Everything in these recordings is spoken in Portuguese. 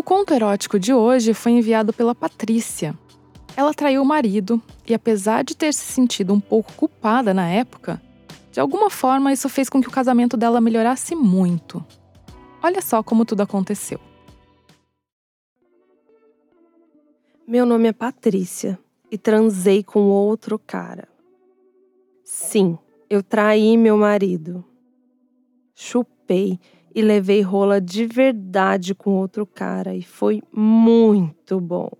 O conto erótico de hoje foi enviado pela Patrícia. Ela traiu o marido e, apesar de ter se sentido um pouco culpada na época, de alguma forma isso fez com que o casamento dela melhorasse muito. Olha só como tudo aconteceu. Meu nome é Patrícia e transei com outro cara. Sim, eu traí meu marido. Chupei e levei rola de verdade com outro cara e foi muito bom.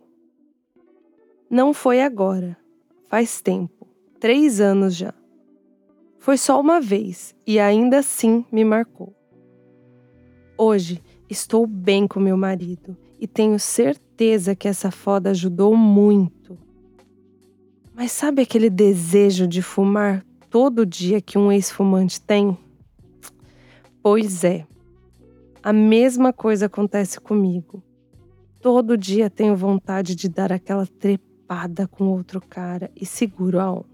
Não foi agora, faz tempo três anos já. Foi só uma vez e ainda assim me marcou. Hoje estou bem com meu marido e tenho certeza que essa foda ajudou muito. Mas sabe aquele desejo de fumar todo dia que um ex-fumante tem? Pois é, a mesma coisa acontece comigo. Todo dia tenho vontade de dar aquela trepada com outro cara e seguro a onda.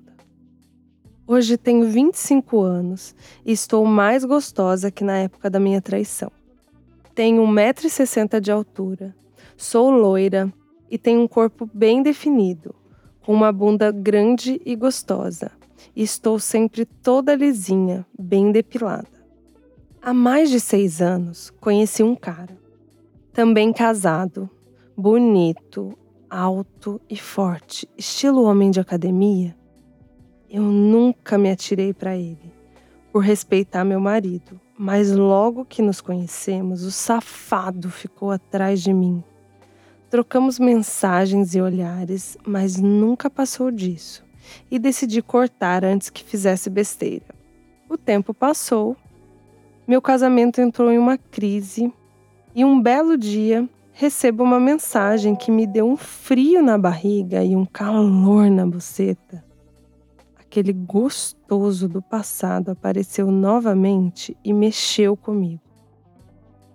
Hoje tenho 25 anos e estou mais gostosa que na época da minha traição. Tenho 1,60m de altura, sou loira e tenho um corpo bem definido, com uma bunda grande e gostosa. E estou sempre toda lisinha, bem depilada. Há mais de seis anos, conheci um cara, também casado, bonito, alto e forte, estilo homem de academia. Eu nunca me atirei para ele, por respeitar meu marido, mas logo que nos conhecemos, o safado ficou atrás de mim. Trocamos mensagens e olhares, mas nunca passou disso, e decidi cortar antes que fizesse besteira. O tempo passou meu casamento entrou em uma crise e um belo dia recebo uma mensagem que me deu um frio na barriga e um calor na buceta. Aquele gostoso do passado apareceu novamente e mexeu comigo.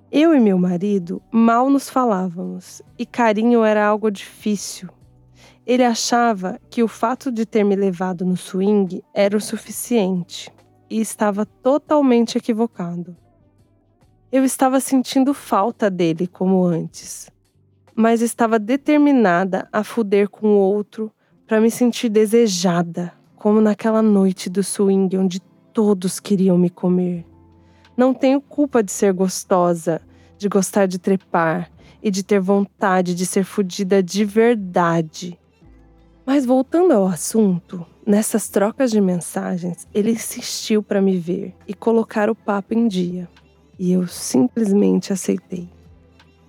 Eu e meu marido mal nos falávamos e carinho era algo difícil. Ele achava que o fato de ter me levado no swing era o suficiente e estava totalmente equivocado. Eu estava sentindo falta dele como antes, mas estava determinada a fuder com o outro para me sentir desejada, como naquela noite do swing onde todos queriam me comer. Não tenho culpa de ser gostosa, de gostar de trepar e de ter vontade de ser fudida de verdade. Mas voltando ao assunto, nessas trocas de mensagens, ele insistiu para me ver e colocar o papo em dia. E eu simplesmente aceitei.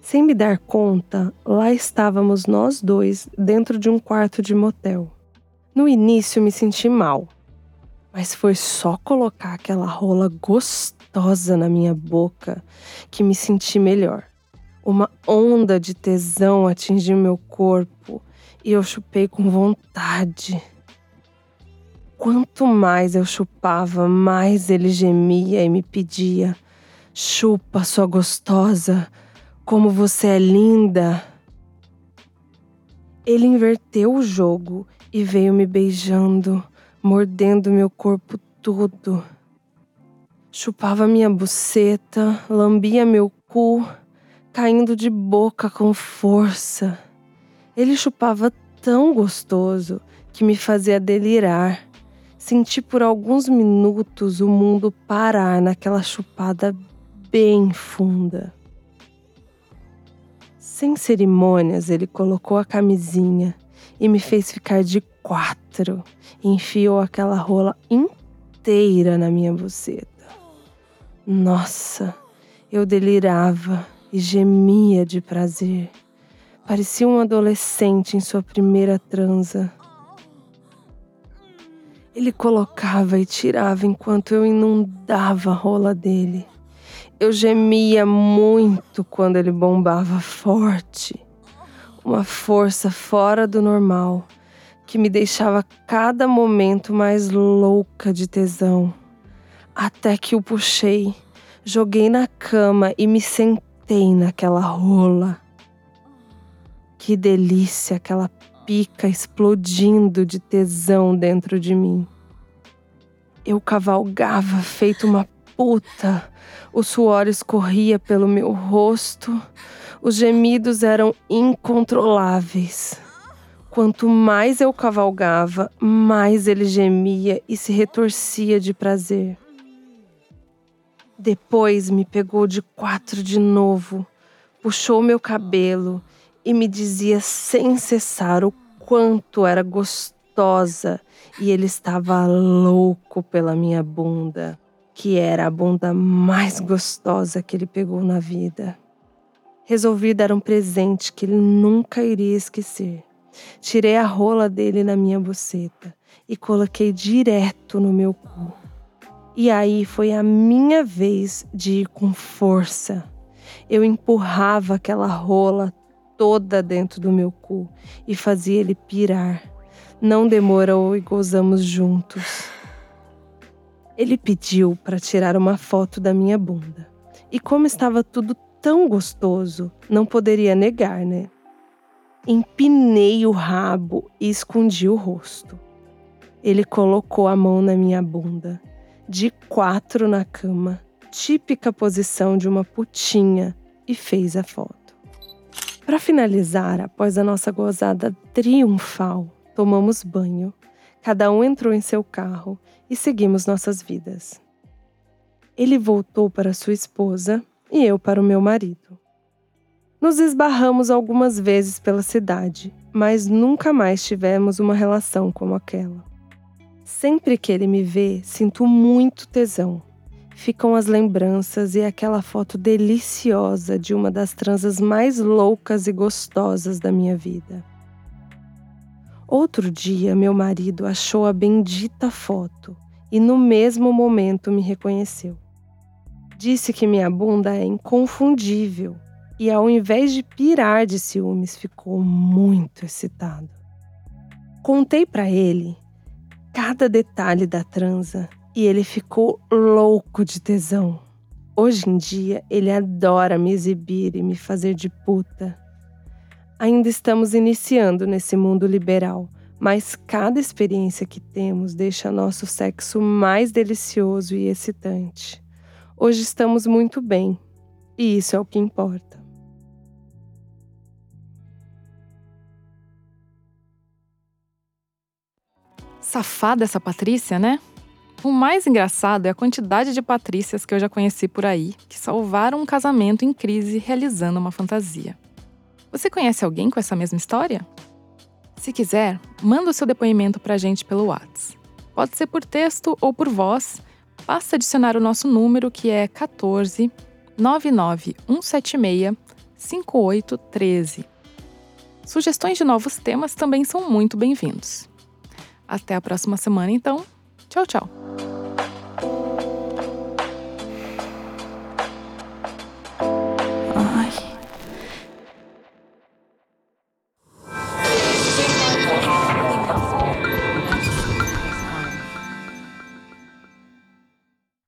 Sem me dar conta, lá estávamos nós dois dentro de um quarto de motel. No início me senti mal, mas foi só colocar aquela rola gostosa na minha boca que me senti melhor. Uma onda de tesão atingiu meu corpo e eu chupei com vontade. Quanto mais eu chupava, mais ele gemia e me pedia: Chupa, sua gostosa, como você é linda. Ele inverteu o jogo e veio me beijando, mordendo meu corpo todo. Chupava minha buceta, lambia meu cu, caindo de boca com força. Ele chupava tão gostoso que me fazia delirar. Senti por alguns minutos o mundo parar naquela chupada bem funda. Sem cerimônias, ele colocou a camisinha e me fez ficar de quatro. Enfiou aquela rola inteira na minha buceta. Nossa, eu delirava e gemia de prazer. Parecia um adolescente em sua primeira transa. Ele colocava e tirava enquanto eu inundava a rola dele. Eu gemia muito quando ele bombava forte. Uma força fora do normal que me deixava cada momento mais louca de tesão. Até que o puxei, joguei na cama e me sentei naquela rola. Que delícia aquela pica explodindo de tesão dentro de mim. Eu cavalgava feito uma puta. O suor escorria pelo meu rosto. Os gemidos eram incontroláveis. Quanto mais eu cavalgava, mais ele gemia e se retorcia de prazer. Depois me pegou de quatro de novo, puxou meu cabelo e me dizia sem cessar o quanto era gostosa e ele estava louco pela minha bunda, que era a bunda mais gostosa que ele pegou na vida. Resolvi dar um presente que ele nunca iria esquecer. Tirei a rola dele na minha buceta e coloquei direto no meu cu. E aí foi a minha vez de ir com força. Eu empurrava aquela rola toda dentro do meu cu e fazia ele pirar. Não demorou e gozamos juntos. Ele pediu para tirar uma foto da minha bunda. E como estava tudo tão gostoso, não poderia negar, né? Empinei o rabo e escondi o rosto. Ele colocou a mão na minha bunda, de quatro na cama, típica posição de uma putinha, e fez a foto. Para finalizar, após a nossa gozada triunfal, tomamos banho, cada um entrou em seu carro e seguimos nossas vidas. Ele voltou para sua esposa e eu para o meu marido. Nos esbarramos algumas vezes pela cidade, mas nunca mais tivemos uma relação como aquela. Sempre que ele me vê, sinto muito tesão. Ficam as lembranças e aquela foto deliciosa de uma das transas mais loucas e gostosas da minha vida. Outro dia, meu marido achou a bendita foto e no mesmo momento me reconheceu. Disse que minha bunda é inconfundível e ao invés de pirar de ciúmes, ficou muito excitado. Contei para ele cada detalhe da transa e ele ficou louco de tesão. Hoje em dia, ele adora me exibir e me fazer de puta. Ainda estamos iniciando nesse mundo liberal, mas cada experiência que temos deixa nosso sexo mais delicioso e excitante. Hoje estamos muito bem, e isso é o que importa. Safada essa Patrícia, né? O mais engraçado é a quantidade de Patrícias que eu já conheci por aí que salvaram um casamento em crise realizando uma fantasia. Você conhece alguém com essa mesma história? Se quiser, manda o seu depoimento pra gente pelo WhatsApp. Pode ser por texto ou por voz. Basta adicionar o nosso número que é 14 99176 5813. Sugestões de novos temas também são muito bem-vindos. Até a próxima semana, então. Tchau, tchau.